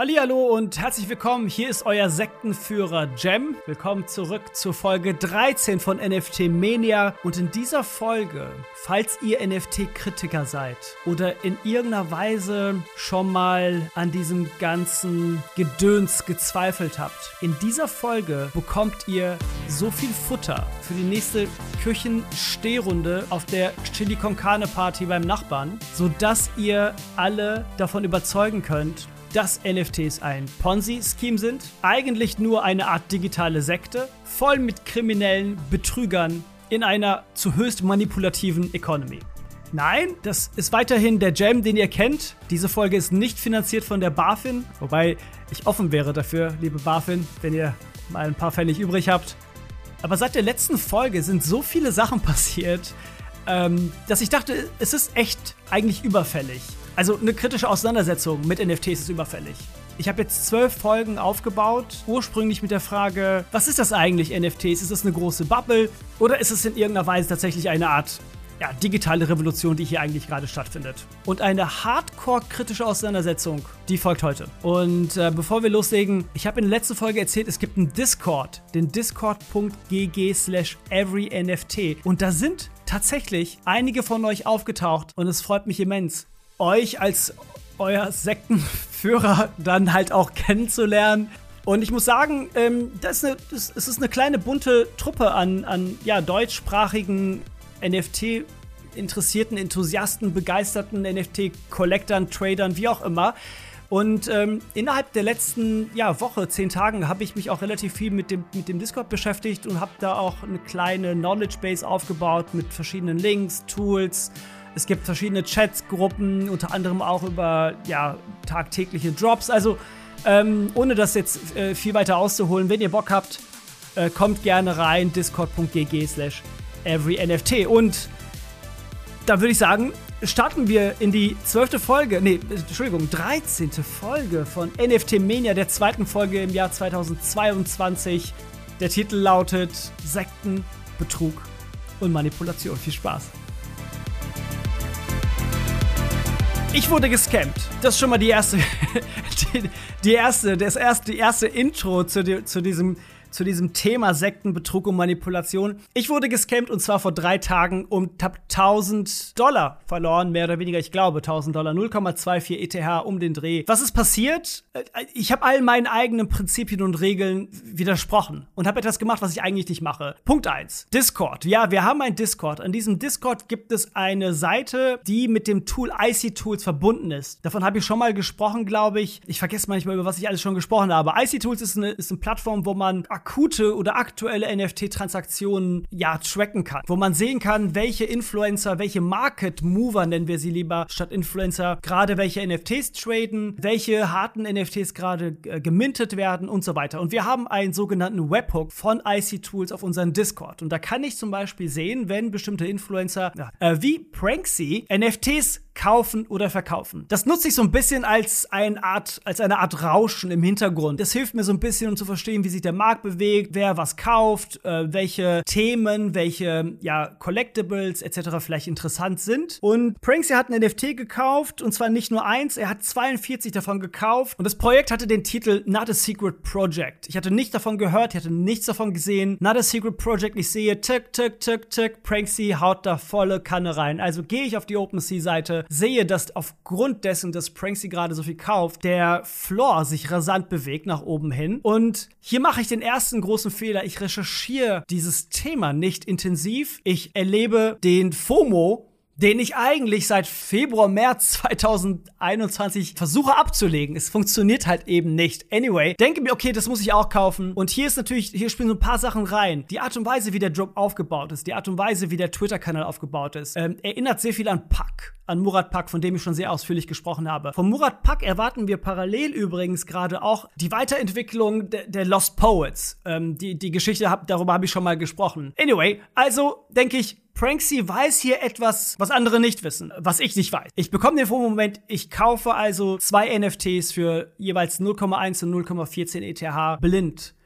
Hallo und herzlich willkommen. Hier ist euer Sektenführer Jem. Willkommen zurück zur Folge 13 von NFT Mania. Und in dieser Folge, falls ihr NFT-Kritiker seid oder in irgendeiner Weise schon mal an diesem ganzen Gedöns gezweifelt habt, in dieser Folge bekommt ihr so viel Futter für die nächste Küchenstehrunde auf der Chili Con Carne Party beim Nachbarn, sodass ihr alle davon überzeugen könnt, dass NFTs ein Ponzi-Scheme sind, eigentlich nur eine Art digitale Sekte, voll mit kriminellen Betrügern in einer zu höchst manipulativen Economy. Nein, das ist weiterhin der Jam, den ihr kennt. Diese Folge ist nicht finanziert von der BaFin, wobei ich offen wäre dafür, liebe BaFin, wenn ihr mal ein paar Pfennig übrig habt. Aber seit der letzten Folge sind so viele Sachen passiert, ähm, dass ich dachte, es ist echt eigentlich überfällig. Also eine kritische Auseinandersetzung mit NFTs ist überfällig. Ich habe jetzt zwölf Folgen aufgebaut, ursprünglich mit der Frage, was ist das eigentlich NFTs? Ist das eine große Bubble oder ist es in irgendeiner Weise tatsächlich eine Art ja, digitale Revolution, die hier eigentlich gerade stattfindet. Und eine hardcore-kritische Auseinandersetzung, die folgt heute. Und äh, bevor wir loslegen, ich habe in der letzten Folge erzählt, es gibt einen Discord, den discord.gg slash everynft. Und da sind tatsächlich einige von euch aufgetaucht und es freut mich immens euch als euer Sektenführer dann halt auch kennenzulernen. Und ich muss sagen, ähm, das, ist eine, das, das ist eine kleine bunte Truppe an, an ja, deutschsprachigen NFT-interessierten Enthusiasten, begeisterten NFT-Collectern, Tradern, wie auch immer. Und ähm, innerhalb der letzten ja, Woche, zehn Tagen, habe ich mich auch relativ viel mit dem, mit dem Discord beschäftigt und habe da auch eine kleine Knowledge Base aufgebaut mit verschiedenen Links, Tools, es gibt verschiedene Chatgruppen, unter anderem auch über ja, tagtägliche Drops. Also ähm, ohne das jetzt äh, viel weiter auszuholen, wenn ihr Bock habt, äh, kommt gerne rein, discord.gg slash everynft. Und da würde ich sagen, starten wir in die zwölfte Folge, nee, Entschuldigung, 13. Folge von NFT Mania, der zweiten Folge im Jahr 2022. Der Titel lautet Sekten, Betrug und Manipulation. Viel Spaß. Ich wurde gescampt. Das ist schon mal die erste, die, die erste, das erste, die erste Intro zu, zu diesem zu diesem Thema Sektenbetrug und Manipulation. Ich wurde gescampt und zwar vor drei Tagen und hab 1000 Dollar verloren, mehr oder weniger, ich glaube 1000 Dollar, 0,24 ETH um den Dreh. Was ist passiert? Äh, ich habe all meinen eigenen Prinzipien und Regeln widersprochen und habe etwas gemacht, was ich eigentlich nicht mache. Punkt 1. Discord. Ja, wir haben ein Discord. An diesem Discord gibt es eine Seite, die mit dem Tool IC Tools verbunden ist. Davon habe ich schon mal gesprochen, glaube ich. Ich vergesse manchmal, über was ich alles schon gesprochen habe. IC Tools ist eine, ist eine Plattform, wo man akute oder aktuelle NFT-Transaktionen ja tracken kann, wo man sehen kann, welche Influencer, welche Market Mover nennen wir sie lieber statt Influencer, gerade welche NFTs traden, welche harten NFTs gerade äh, gemintet werden und so weiter. Und wir haben einen sogenannten Webhook von IC Tools auf unseren Discord. Und da kann ich zum Beispiel sehen, wenn bestimmte Influencer äh, wie Pranksy NFTs kaufen oder verkaufen. Das nutze ich so ein bisschen als eine Art, als eine Art Rauschen im Hintergrund. Das hilft mir so ein bisschen, um zu verstehen, wie sich der Markt bewegt, wer was kauft, äh, welche Themen, welche ja, Collectibles etc. vielleicht interessant sind. Und Pranksy hat ein NFT gekauft und zwar nicht nur eins, er hat 42 davon gekauft und das Projekt hatte den Titel Not a Secret Project. Ich hatte nicht davon gehört, ich hatte nichts davon gesehen. Not a Secret Project, ich sehe tick, tick, tick, tick, Pranksy haut da volle Kanne rein. Also gehe ich auf die OpenSea-Seite, sehe, dass aufgrund dessen, dass Pranksy gerade so viel kauft, der Floor sich rasant bewegt nach oben hin. Und hier mache ich den ersten großen Fehler. Ich recherchiere dieses Thema nicht intensiv. Ich erlebe den FOMO den ich eigentlich seit Februar, März 2021 versuche abzulegen. Es funktioniert halt eben nicht. Anyway, denke mir, okay, das muss ich auch kaufen. Und hier ist natürlich, hier spielen so ein paar Sachen rein. Die Art und Weise, wie der Drop aufgebaut ist, die Art und Weise, wie der Twitter-Kanal aufgebaut ist, ähm, erinnert sehr viel an Pack, an Murat Pack, von dem ich schon sehr ausführlich gesprochen habe. Von Murat Pack erwarten wir parallel übrigens gerade auch die Weiterentwicklung de der Lost Poets. Ähm, die, die Geschichte, hab, darüber habe ich schon mal gesprochen. Anyway, also denke ich, Pranksy weiß hier etwas, was andere nicht wissen, was ich nicht weiß. Ich bekomme den Moment, ich kaufe also zwei NFTs für jeweils 0,1 und 0,14 ETH blind.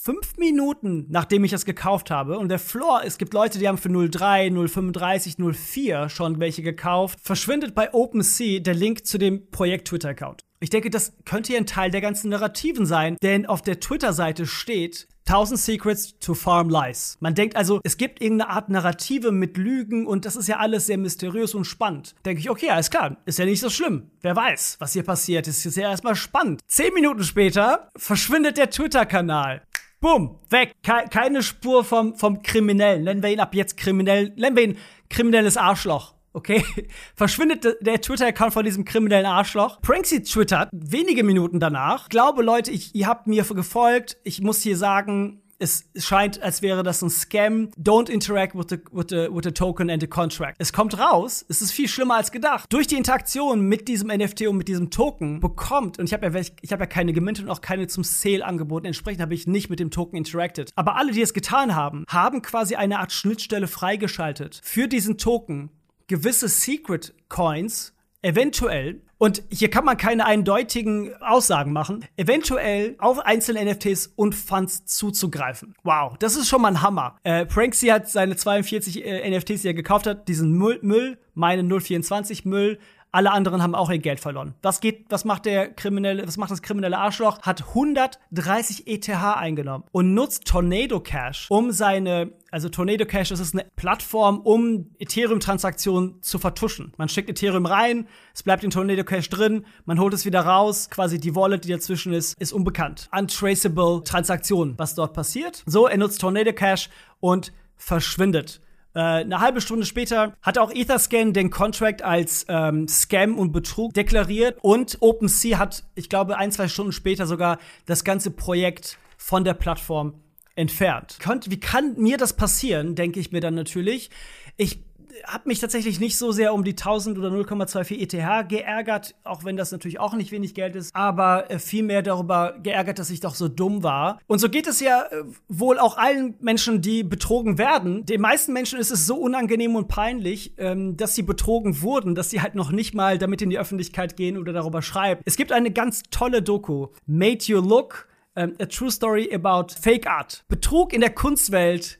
fünf Minuten, nachdem ich es gekauft habe, und der Floor, es gibt Leute, die haben für 03, 035, 04 schon welche gekauft, verschwindet bei OpenSea der Link zu dem Projekt Twitter-Account. Ich denke, das könnte ja ein Teil der ganzen Narrativen sein, denn auf der Twitter-Seite steht, 1000 Secrets to Farm Lies. Man denkt also, es gibt irgendeine Art Narrative mit Lügen und das ist ja alles sehr mysteriös und spannend. Denke ich, okay, alles klar, ist ja nicht so schlimm. Wer weiß, was hier passiert, ist ja erstmal spannend. Zehn Minuten später verschwindet der Twitter-Kanal. Bumm, weg. Ke keine Spur vom, vom Kriminellen. Nennen wir ihn ab jetzt kriminell. Nennen wir ihn kriminelles Arschloch. Okay? Verschwindet der Twitter-Account von diesem kriminellen Arschloch. Pranksy twittert wenige Minuten danach. Glaube, Leute, ich, ihr habt mir gefolgt. Ich muss hier sagen, es scheint, als wäre das ein Scam. Don't interact with the, with the, with the token and the contract. Es kommt raus, es ist viel schlimmer als gedacht. Durch die Interaktion mit diesem NFT und mit diesem Token bekommt, und ich habe ja, ich hab ja keine gemintet und auch keine zum Sale angeboten, entsprechend habe ich nicht mit dem Token interacted. Aber alle, die es getan haben, haben quasi eine Art Schnittstelle freigeschaltet für diesen Token, gewisse Secret Coins eventuell und hier kann man keine eindeutigen Aussagen machen, eventuell auf einzelne NFTs und Funds zuzugreifen. Wow, das ist schon mal ein Hammer. Äh, Pranksy hat seine 42 äh, NFTs, die er gekauft hat, diesen Müll, Müll meine 024 Müll, alle anderen haben auch ihr Geld verloren. Was geht, was macht der kriminelle, was macht das kriminelle Arschloch? Hat 130 ETH eingenommen und nutzt Tornado Cash, um seine, also Tornado Cash, ist eine Plattform, um Ethereum-Transaktionen zu vertuschen. Man schickt Ethereum rein, es bleibt in Tornado Cash drin, man holt es wieder raus, quasi die Wallet, die dazwischen ist, ist unbekannt. Untraceable Transaktionen, was dort passiert. So, er nutzt Tornado Cash und verschwindet. Äh, eine halbe Stunde später hat auch Etherscan den Contract als ähm, Scam und Betrug deklariert und OpenSea hat, ich glaube, ein, zwei Stunden später sogar das ganze Projekt von der Plattform entfernt. Wie kann mir das passieren, denke ich mir dann natürlich. Ich habe mich tatsächlich nicht so sehr um die 1000 oder 0,24 ETH geärgert, auch wenn das natürlich auch nicht wenig Geld ist, aber äh, vielmehr darüber geärgert, dass ich doch so dumm war. Und so geht es ja äh, wohl auch allen Menschen, die betrogen werden. Den meisten Menschen ist es so unangenehm und peinlich, ähm, dass sie betrogen wurden, dass sie halt noch nicht mal damit in die Öffentlichkeit gehen oder darüber schreiben. Es gibt eine ganz tolle Doku, Made You Look, ähm, A True Story About Fake Art. Betrug in der Kunstwelt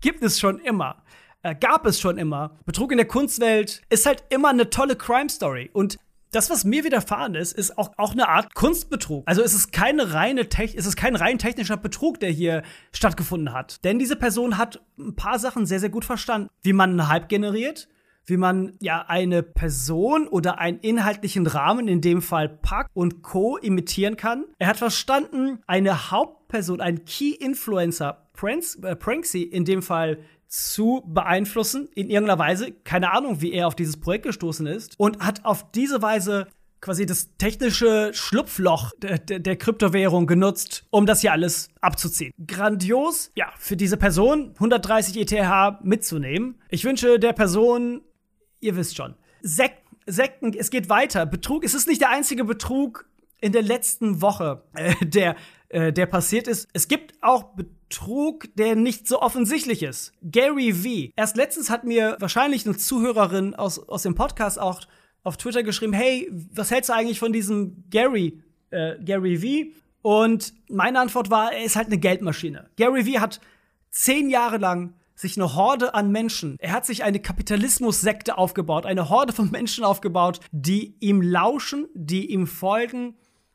gibt es schon immer äh, gab es schon immer. Betrug in der Kunstwelt ist halt immer eine tolle Crime Story. Und das, was mir widerfahren ist, ist auch, auch eine Art Kunstbetrug. Also es ist keine reine Tech es ist kein rein technischer Betrug, der hier stattgefunden hat. Denn diese Person hat ein paar Sachen sehr, sehr gut verstanden. Wie man einen Hype generiert, wie man ja eine Person oder einen inhaltlichen Rahmen, in dem Fall Pack und Co. imitieren kann. Er hat verstanden, eine Hauptperson, ein Key Influencer, äh, Pranksy, in dem Fall zu beeinflussen in irgendeiner Weise. Keine Ahnung, wie er auf dieses Projekt gestoßen ist und hat auf diese Weise quasi das technische Schlupfloch der, der, der, Kryptowährung genutzt, um das hier alles abzuziehen. Grandios, ja, für diese Person 130 ETH mitzunehmen. Ich wünsche der Person, ihr wisst schon, Sek Sekten, es geht weiter. Betrug, es ist nicht der einzige Betrug in der letzten Woche, äh, der, äh, der passiert ist. Es gibt auch Betrug der nicht so offensichtlich ist. Gary V. Erst letztens hat mir wahrscheinlich eine Zuhörerin aus, aus dem Podcast auch auf Twitter geschrieben, hey, was hältst du eigentlich von diesem Gary, äh, Gary V? Und meine Antwort war, er ist halt eine Geldmaschine. Gary V hat zehn Jahre lang sich eine Horde an Menschen, er hat sich eine Kapitalismus-Sekte aufgebaut, eine Horde von Menschen aufgebaut, die ihm lauschen, die ihm folgen,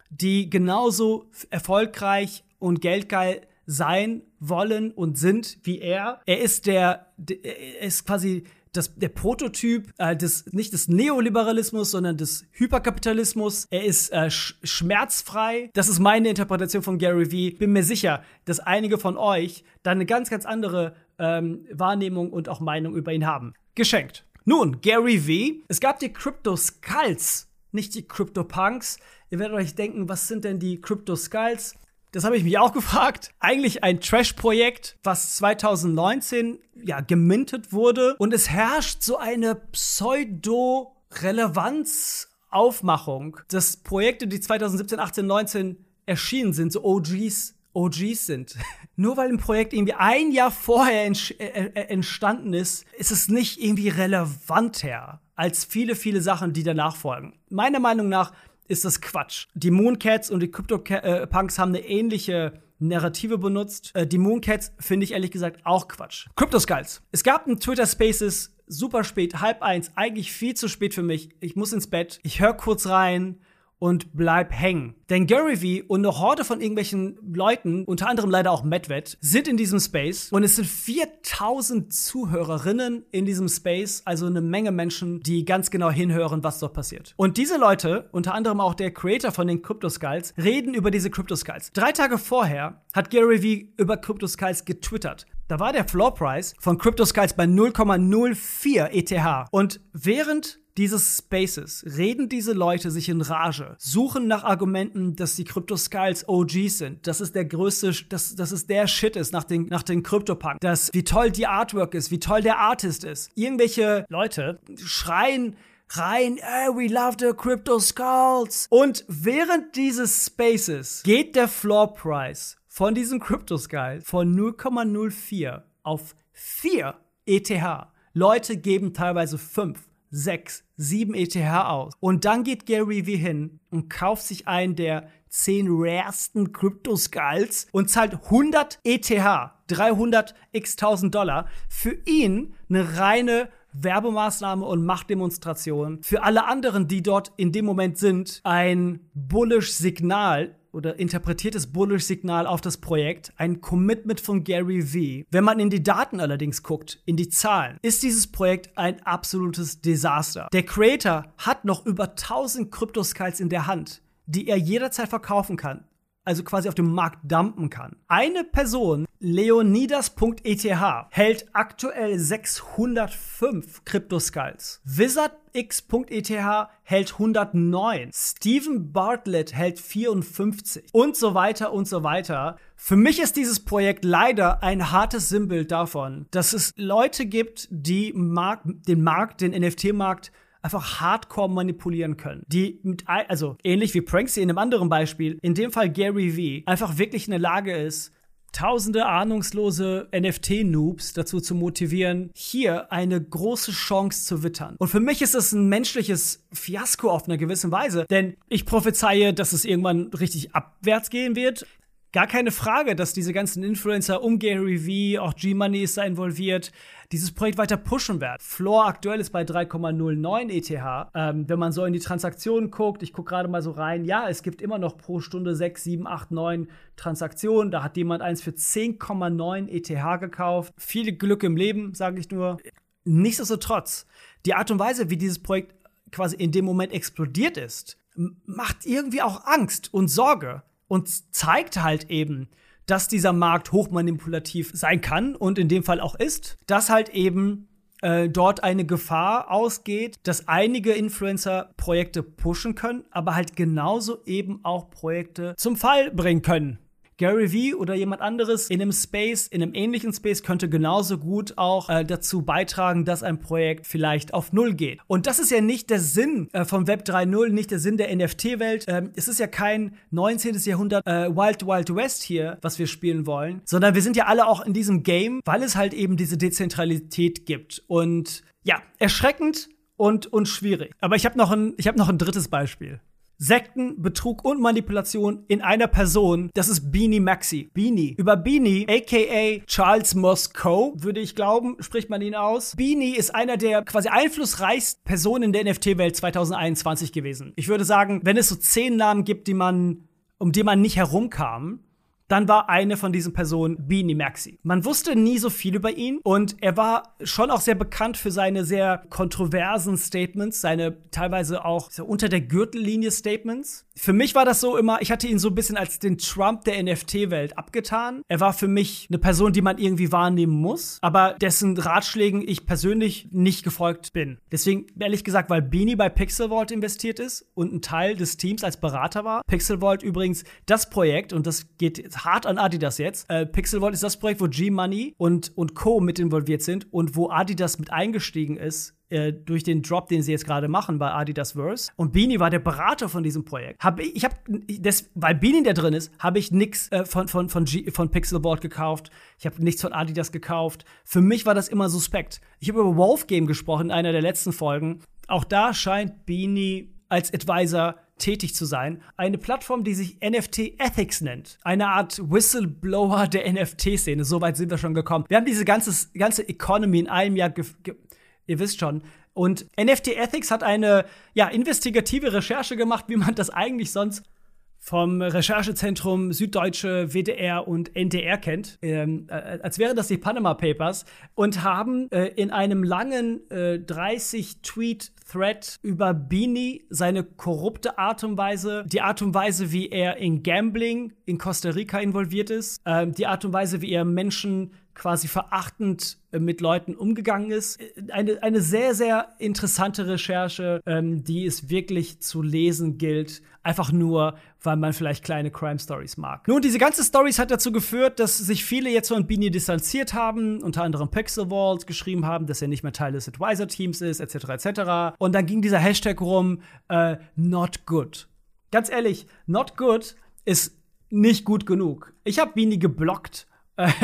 die genauso erfolgreich und geldgeil sein wollen und sind wie er. Er ist der, er ist quasi das, der Prototyp äh, des, nicht des Neoliberalismus, sondern des Hyperkapitalismus. Er ist äh, sch schmerzfrei. Das ist meine Interpretation von Gary V. Bin mir sicher, dass einige von euch da eine ganz, ganz andere ähm, Wahrnehmung und auch Meinung über ihn haben. Geschenkt. Nun, Gary V. Es gab die Crypto Skulls, nicht die Crypto Punks. Ihr werdet euch denken, was sind denn die Crypto Skulls? Das habe ich mich auch gefragt. Eigentlich ein Trash-Projekt, was 2019 ja gemintet wurde und es herrscht so eine Pseudo-Relevanz-Aufmachung, dass Projekte, die 2017, 18, 19 erschienen sind, so OGs, OGs sind. Nur weil ein Projekt irgendwie ein Jahr vorher äh, äh, entstanden ist, ist es nicht irgendwie relevanter als viele, viele Sachen, die danach folgen. Meiner Meinung nach ist das Quatsch. Die Mooncats und die CryptoPunks haben eine ähnliche Narrative benutzt. Äh, die Mooncats finde ich ehrlich gesagt auch Quatsch. Crypto-Skulls. Es gab ein Twitter Spaces super spät, halb eins, eigentlich viel zu spät für mich. Ich muss ins Bett. Ich höre kurz rein und bleib hängen. Denn Gary Vee und eine Horde von irgendwelchen Leuten, unter anderem leider auch Medved, sind in diesem Space und es sind 4000 Zuhörerinnen in diesem Space, also eine Menge Menschen, die ganz genau hinhören, was dort passiert. Und diese Leute, unter anderem auch der Creator von den Crypto Skulls, reden über diese Crypto Skulls. Drei Tage vorher hat Gary Vee über Crypto Skulls getwittert. Da war der Floor Price von Crypto Skulls bei 0,04 ETH. Und während dieses Spaces reden diese Leute sich in Rage, suchen nach Argumenten, dass die Crypto Skulls OGs sind, dass es der größte, dass, dass es der Shit ist nach den, nach den CryptoPunk, dass wie toll die Artwork ist, wie toll der Artist ist. Irgendwelche Leute schreien rein, hey, we love the Crypto Skulls. Und während dieses Spaces geht der Floor Price von diesem Crypto Skull von 0,04 auf 4 ETH. Leute geben teilweise 5 6, 7 ETH aus. Und dann geht Gary V hin und kauft sich einen der 10 raresten Crypto-Skulls und zahlt 100 ETH, 300 x 1000 Dollar, für ihn eine reine Werbemaßnahme und Machtdemonstration. Für alle anderen, die dort in dem Moment sind, ein bullish Signal oder interpretiertes Bullish-Signal auf das Projekt, ein Commitment von Gary V. Wenn man in die Daten allerdings guckt, in die Zahlen, ist dieses Projekt ein absolutes Desaster. Der Creator hat noch über 1000 Kryptoskulls in der Hand, die er jederzeit verkaufen kann also quasi auf dem Markt dumpen kann. Eine Person, Leonidas.eth, hält aktuell 605 Kryptoskulls. WizardX.eth hält 109. Steven Bartlett hält 54. Und so weiter und so weiter. Für mich ist dieses Projekt leider ein hartes Sinnbild davon, dass es Leute gibt, die den Markt, den NFT-Markt einfach hardcore manipulieren können. Die mit, also ähnlich wie Pranksy in einem anderen Beispiel, in dem Fall Gary V, einfach wirklich in der Lage ist, tausende ahnungslose NFT-Noobs dazu zu motivieren, hier eine große Chance zu wittern. Und für mich ist das ein menschliches Fiasko auf eine gewisse Weise, denn ich prophezeie, dass es irgendwann richtig abwärts gehen wird. Gar keine Frage, dass diese ganzen Influencer um Gary V, auch G-Money ist da involviert, dieses Projekt weiter pushen werden. Floor aktuell ist bei 3,09 ETH. Ähm, wenn man so in die Transaktionen guckt, ich gucke gerade mal so rein, ja, es gibt immer noch pro Stunde 6, 7, 8, 9 Transaktionen. Da hat jemand eins für 10,9 ETH gekauft. Viel Glück im Leben, sage ich nur. Nichtsdestotrotz, die Art und Weise, wie dieses Projekt quasi in dem Moment explodiert ist, macht irgendwie auch Angst und Sorge und zeigt halt eben, dass dieser Markt hochmanipulativ sein kann und in dem Fall auch ist, dass halt eben äh, dort eine Gefahr ausgeht, dass einige Influencer Projekte pushen können, aber halt genauso eben auch Projekte zum Fall bringen können. Gary Vee oder jemand anderes in einem Space, in einem ähnlichen Space könnte genauso gut auch äh, dazu beitragen, dass ein Projekt vielleicht auf Null geht. Und das ist ja nicht der Sinn äh, von Web 3.0, nicht der Sinn der NFT-Welt. Ähm, es ist ja kein 19. Jahrhundert äh, Wild Wild West hier, was wir spielen wollen, sondern wir sind ja alle auch in diesem Game, weil es halt eben diese Dezentralität gibt. Und ja, erschreckend und, und schwierig. Aber ich habe noch, ein, hab noch ein drittes Beispiel. Sekten, Betrug und Manipulation in einer Person. Das ist Beanie Maxi. Beanie. Über Beanie, aka Charles Moscow, würde ich glauben, spricht man ihn aus. Beanie ist einer der quasi einflussreichsten Personen in der NFT-Welt 2021 gewesen. Ich würde sagen, wenn es so zehn Namen gibt, die man, um die man nicht herumkam, dann war eine von diesen Personen Beanie Maxi. Man wusste nie so viel über ihn und er war schon auch sehr bekannt für seine sehr kontroversen Statements, seine teilweise auch so unter der Gürtellinie Statements. Für mich war das so immer, ich hatte ihn so ein bisschen als den Trump der NFT-Welt abgetan. Er war für mich eine Person, die man irgendwie wahrnehmen muss, aber dessen Ratschlägen ich persönlich nicht gefolgt bin. Deswegen, ehrlich gesagt, weil Beanie bei Pixel Vault investiert ist und ein Teil des Teams als Berater war. Pixel Vault übrigens das Projekt, und das geht hart an Adidas jetzt. Äh, Pixelvault ist das Projekt, wo G-Money und, und Co. mit involviert sind und wo Adidas mit eingestiegen ist äh, durch den Drop, den sie jetzt gerade machen bei Adidas Verse. Und Beanie war der Berater von diesem Projekt. Hab ich, ich habe, weil Beanie da drin ist, habe ich nichts äh, von, von, von, von Pixelboard gekauft. Ich habe nichts von Adidas gekauft. Für mich war das immer suspekt. Ich habe über Wolf Game gesprochen in einer der letzten Folgen. Auch da scheint Beanie als Advisor tätig zu sein. Eine Plattform, die sich NFT Ethics nennt. Eine Art Whistleblower der NFT-Szene. Soweit sind wir schon gekommen. Wir haben diese ganze, ganze Economy in einem Jahr, ihr wisst schon. Und NFT Ethics hat eine ja, investigative Recherche gemacht, wie man das eigentlich sonst vom Recherchezentrum Süddeutsche, WDR und NDR kennt, ähm, äh, als wären das die Panama Papers, und haben äh, in einem langen äh, 30-Tweet-Thread über Beanie seine korrupte Art und Weise, die Art und Weise, wie er in Gambling in Costa Rica involviert ist, äh, die Art und Weise, wie er Menschen quasi verachtend äh, mit Leuten umgegangen ist. Äh, eine, eine sehr, sehr interessante Recherche, ähm, die es wirklich zu lesen gilt. Einfach nur, weil man vielleicht kleine Crime Stories mag. Nun, diese ganze Stories hat dazu geführt, dass sich viele jetzt von Beanie distanziert haben, unter anderem Pixelwalt geschrieben haben, dass er nicht mehr Teil des Advisor-Teams ist, etc., etc. Und dann ging dieser Hashtag rum, äh, not good. Ganz ehrlich, not good ist nicht gut genug. Ich habe Beanie geblockt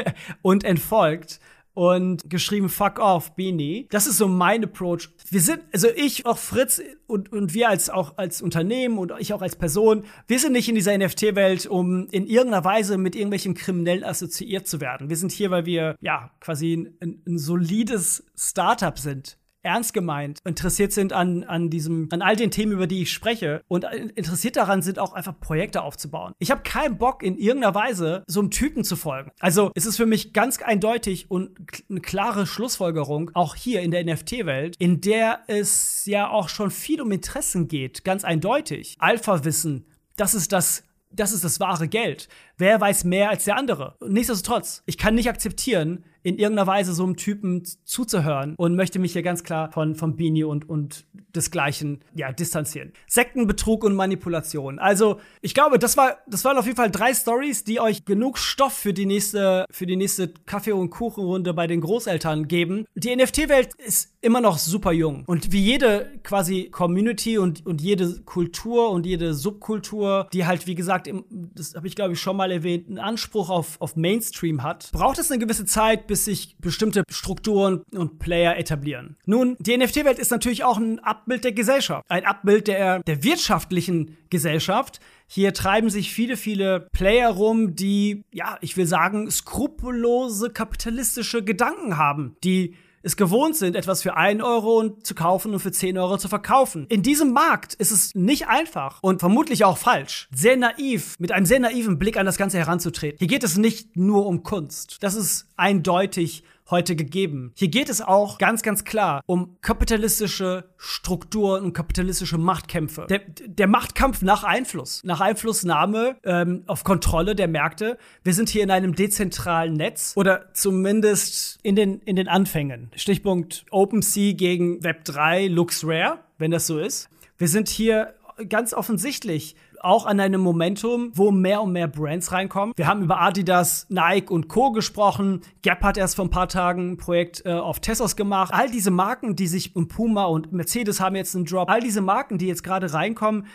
und entfolgt und geschrieben Fuck off, Beanie. Das ist so mein Approach. Wir sind, also ich, auch Fritz und, und wir als auch als Unternehmen und ich auch als Person, wir sind nicht in dieser NFT-Welt, um in irgendeiner Weise mit irgendwelchen Kriminellen assoziiert zu werden. Wir sind hier, weil wir ja quasi ein, ein solides Startup sind ernst gemeint interessiert sind an, an diesem, an all den Themen, über die ich spreche und interessiert daran sind, auch einfach Projekte aufzubauen. Ich habe keinen Bock, in irgendeiner Weise so einem Typen zu folgen. Also es ist für mich ganz eindeutig und eine klare Schlussfolgerung, auch hier in der NFT-Welt, in der es ja auch schon viel um Interessen geht, ganz eindeutig. Alpha-Wissen, das ist das das ist das wahre Geld. Wer weiß mehr als der andere? Nichtsdestotrotz, ich kann nicht akzeptieren, in irgendeiner Weise so einem Typen zuzuhören und möchte mich hier ganz klar von, von Beanie und, und desgleichen ja, distanzieren. Sektenbetrug und Manipulation. Also, ich glaube, das, war, das waren auf jeden Fall drei Stories, die euch genug Stoff für die nächste, für die nächste Kaffee- und Kuchenrunde bei den Großeltern geben. Die NFT-Welt ist immer noch super jung. Und wie jede quasi Community und, und jede Kultur und jede Subkultur, die halt, wie gesagt, im, das habe ich glaube ich schon mal erwähnt, einen Anspruch auf, auf Mainstream hat, braucht es eine gewisse Zeit, bis bis sich bestimmte Strukturen und Player etablieren. Nun, die NFT-Welt ist natürlich auch ein Abbild der Gesellschaft, ein Abbild der, der wirtschaftlichen Gesellschaft. Hier treiben sich viele, viele Player rum, die, ja, ich will sagen, skrupellose kapitalistische Gedanken haben, die es gewohnt sind, etwas für 1 Euro zu kaufen und für 10 Euro zu verkaufen. In diesem Markt ist es nicht einfach und vermutlich auch falsch, sehr naiv, mit einem sehr naiven Blick an das Ganze heranzutreten. Hier geht es nicht nur um Kunst. Das ist eindeutig heute gegeben. Hier geht es auch ganz, ganz klar um kapitalistische Strukturen und kapitalistische Machtkämpfe. Der, der Machtkampf nach Einfluss, nach Einflussnahme ähm, auf Kontrolle der Märkte. Wir sind hier in einem dezentralen Netz oder zumindest in den, in den Anfängen. Stichpunkt OpenSea gegen Web3 looks rare, wenn das so ist. Wir sind hier ganz offensichtlich auch an einem Momentum, wo mehr und mehr Brands reinkommen. Wir haben über Adidas, Nike und Co. gesprochen. Gap hat erst vor ein paar Tagen ein Projekt äh, auf Tessos gemacht. All diese Marken, die sich und Puma und Mercedes haben jetzt einen Drop. All diese Marken, die jetzt gerade reinkommen,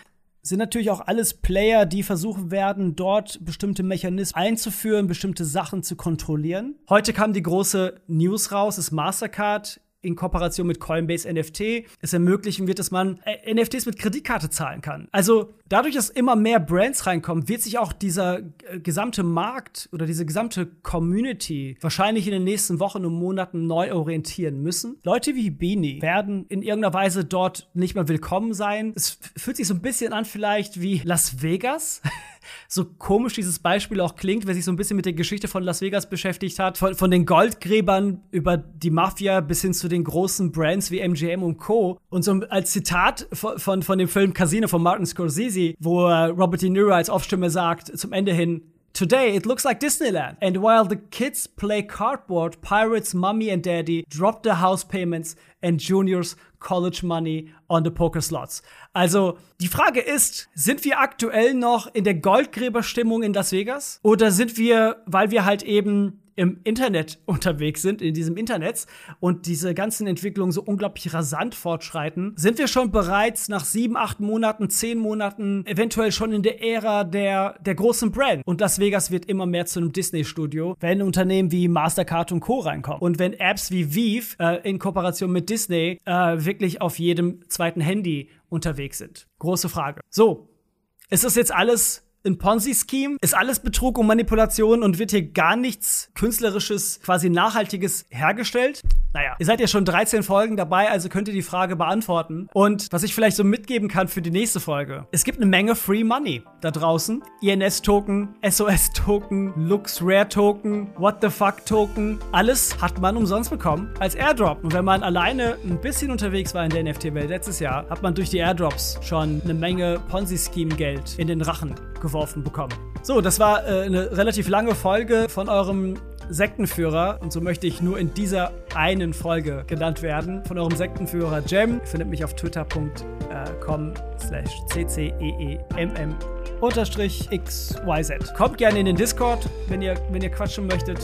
sind natürlich auch alles Player, die versuchen werden, dort bestimmte Mechanismen einzuführen, bestimmte Sachen zu kontrollieren. Heute kam die große News raus, dass Mastercard in Kooperation mit Coinbase NFT es ermöglichen wird, dass man äh, NFTs mit Kreditkarte zahlen kann. Also dadurch, dass immer mehr Brands reinkommen, wird sich auch dieser äh, gesamte Markt oder diese gesamte Community wahrscheinlich in den nächsten Wochen und Monaten neu orientieren müssen. Leute wie Beanie werden in irgendeiner Weise dort nicht mehr willkommen sein. Es fühlt sich so ein bisschen an vielleicht wie Las Vegas. so komisch dieses Beispiel auch klingt, wer sich so ein bisschen mit der Geschichte von Las Vegas beschäftigt hat, von, von den Goldgräbern über die Mafia bis hin zu den großen Brands wie MGM und Co. Und so als Zitat von, von, von dem Film Casino von Martin Scorsese, wo Robert De Niro als Off-Stimme sagt, zum Ende hin, Today, it looks like Disneyland. And while the kids play cardboard, Pirates, Mommy and Daddy drop the house payments and Juniors college money on the poker slots. Also, die Frage ist, sind wir aktuell noch in der Goldgräberstimmung in Las Vegas? Oder sind wir, weil wir halt eben im Internet unterwegs sind, in diesem Internet und diese ganzen Entwicklungen so unglaublich rasant fortschreiten, sind wir schon bereits nach sieben, acht Monaten, zehn Monaten eventuell schon in der Ära der, der großen Brand. Und Las Vegas wird immer mehr zu einem Disney-Studio, wenn Unternehmen wie Mastercard und Co. reinkommen. Und wenn Apps wie Vive äh, in Kooperation mit Disney äh, wirklich auf jedem zweiten Handy unterwegs sind. Große Frage. So, Ist das jetzt alles ein Ponzi-Scheme? Ist alles Betrug und Manipulation und wird hier gar nichts Künstlerisches, quasi Nachhaltiges hergestellt? Naja, ihr seid ja schon 13 Folgen dabei, also könnt ihr die Frage beantworten. Und was ich vielleicht so mitgeben kann für die nächste Folge. Es gibt eine Menge Free Money da draußen. INS-Token, SOS-Token, Lux Rare-Token, What the Fuck-Token. Alles hat man umsonst bekommen als Airdrop. Und wenn man alleine ein bisschen unterwegs war in der NFT-Welt letztes Jahr, hat man durch die Airdrops schon eine Menge Ponzi-Scheme-Geld in den Rachen geworfen bekommen. So, das war äh, eine relativ lange Folge von eurem Sektenführer. Und so möchte ich nur in dieser einen Folge genannt werden. Von eurem Sektenführer Jem. Ihr findet mich auf twitter.com slash ccEEMM unterstrich xyz. Kommt gerne in den Discord, wenn ihr, wenn ihr quatschen möchtet.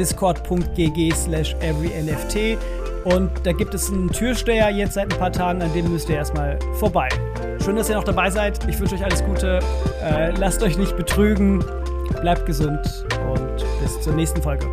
discord.gg slash everynft. Und da gibt es einen Türsteher jetzt seit ein paar Tagen, an dem müsst ihr erstmal vorbei. Schön, dass ihr noch dabei seid. Ich wünsche euch alles Gute. Äh, lasst euch nicht betrügen. Bleibt gesund und bis zur nächsten Folge.